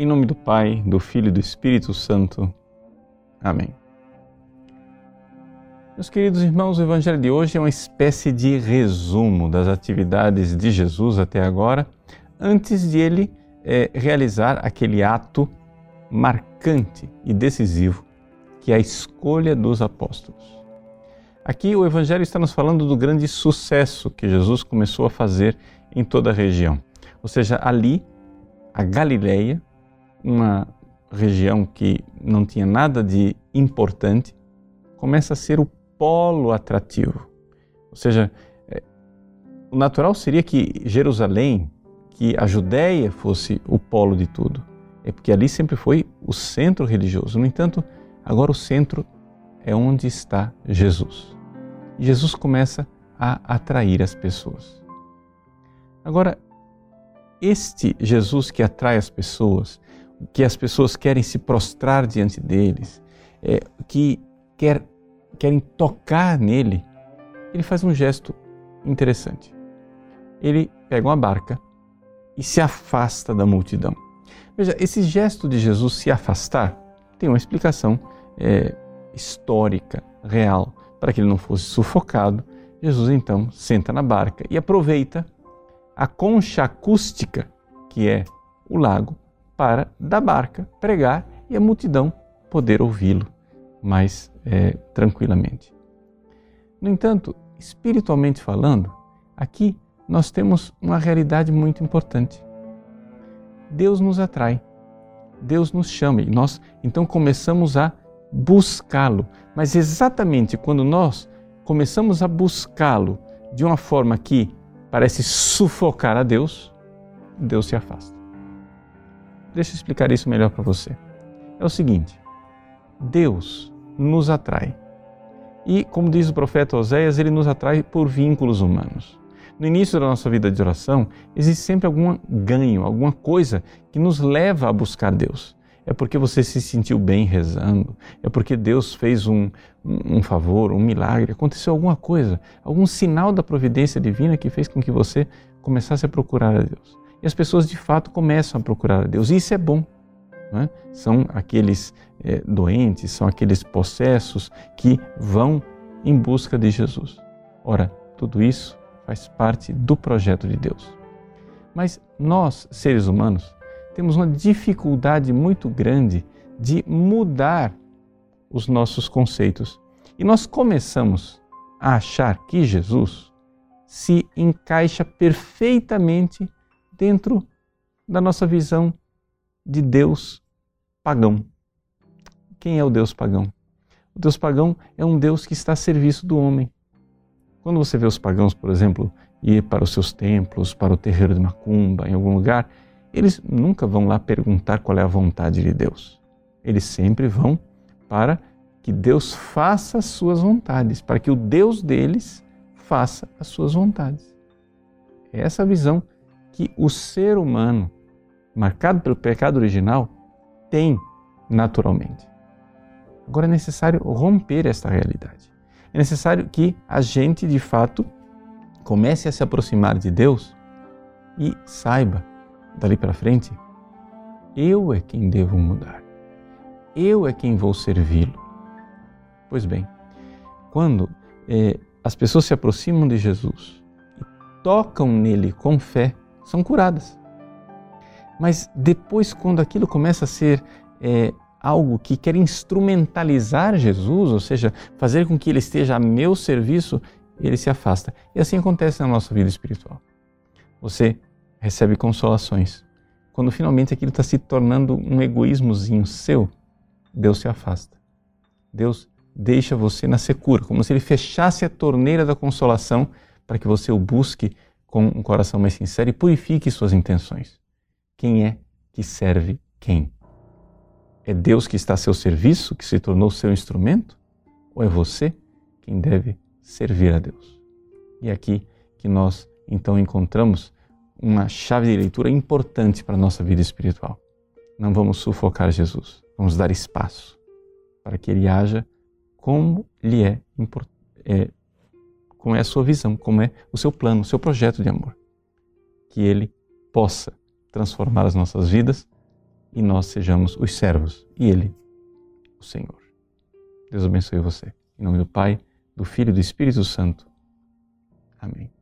Em nome do Pai, do Filho e do Espírito Santo. Amém. Meus queridos irmãos, o Evangelho de hoje é uma espécie de resumo das atividades de Jesus até agora, antes de ele é, realizar aquele ato marcante e decisivo que é a escolha dos apóstolos. Aqui o Evangelho está nos falando do grande sucesso que Jesus começou a fazer em toda a região. Ou seja, ali, a Galileia, uma região que não tinha nada de importante, começa a ser o polo atrativo. Ou seja, é, o natural seria que Jerusalém, que a Judéia fosse o polo de tudo. É porque ali sempre foi o centro religioso. No entanto, agora o centro é onde está Jesus. Jesus começa a atrair as pessoas. Agora, este Jesus que atrai as pessoas, que as pessoas querem se prostrar diante deles, é, que quer, querem tocar nele, ele faz um gesto interessante. Ele pega uma barca e se afasta da multidão. Veja, esse gesto de Jesus se afastar tem uma explicação é, histórica, real. Para que ele não fosse sufocado, Jesus então senta na barca e aproveita a concha acústica, que é o lago, para da barca pregar e a multidão poder ouvi-lo mais é, tranquilamente. No entanto, espiritualmente falando, aqui nós temos uma realidade muito importante. Deus nos atrai, Deus nos chama e nós então começamos a buscá-lo. Mas exatamente quando nós começamos a buscá-lo de uma forma que parece sufocar a Deus, Deus se afasta. Deixa eu explicar isso melhor para você. É o seguinte: Deus nos atrai. E, como diz o profeta Oséias, ele nos atrai por vínculos humanos. No início da nossa vida de oração, existe sempre algum ganho, alguma coisa que nos leva a buscar Deus. É porque você se sentiu bem rezando, é porque Deus fez um, um favor, um milagre, aconteceu alguma coisa, algum sinal da providência divina que fez com que você começasse a procurar a Deus. E as pessoas de fato começam a procurar a Deus, e isso é bom. É? São aqueles é, doentes, são aqueles possessos que vão em busca de Jesus. Ora, tudo isso faz parte do projeto de Deus. Mas nós, seres humanos, temos uma dificuldade muito grande de mudar os nossos conceitos. E nós começamos a achar que Jesus se encaixa perfeitamente dentro da nossa visão de Deus pagão. Quem é o Deus pagão? O Deus pagão é um Deus que está a serviço do homem. Quando você vê os pagãos, por exemplo, ir para os seus templos, para o terreiro de Macumba, em algum lugar, eles nunca vão lá perguntar qual é a vontade de Deus. Eles sempre vão para que Deus faça as suas vontades, para que o Deus deles faça as suas vontades. É essa visão que o ser humano, marcado pelo pecado original, tem naturalmente. Agora é necessário romper esta realidade. É necessário que a gente, de fato, comece a se aproximar de Deus e saiba, dali para frente, eu é quem devo mudar. Eu é quem vou servi-lo. Pois bem, quando é, as pessoas se aproximam de Jesus e tocam nele com fé, são curadas. Mas depois, quando aquilo começa a ser é, algo que quer instrumentalizar Jesus, ou seja, fazer com que ele esteja a meu serviço, ele se afasta. E assim acontece na nossa vida espiritual. Você recebe consolações. Quando finalmente aquilo está se tornando um egoísmozinho seu, Deus se afasta. Deus deixa você na secura, como se ele fechasse a torneira da consolação para que você o busque com um coração mais sincero e purifique suas intenções. Quem é que serve quem? É Deus que está a seu serviço, que se tornou seu instrumento? Ou é você quem deve servir a Deus? E é aqui que nós então encontramos uma chave de leitura importante para a nossa vida espiritual. Não vamos sufocar Jesus, vamos dar espaço para que ele haja como lhe é, é como é a sua visão, como é o seu plano, o seu projeto de amor. Que ele possa transformar as nossas vidas e nós sejamos os servos e Ele, o Senhor. Deus abençoe você. Em nome do Pai, do Filho e do Espírito Santo. Amém.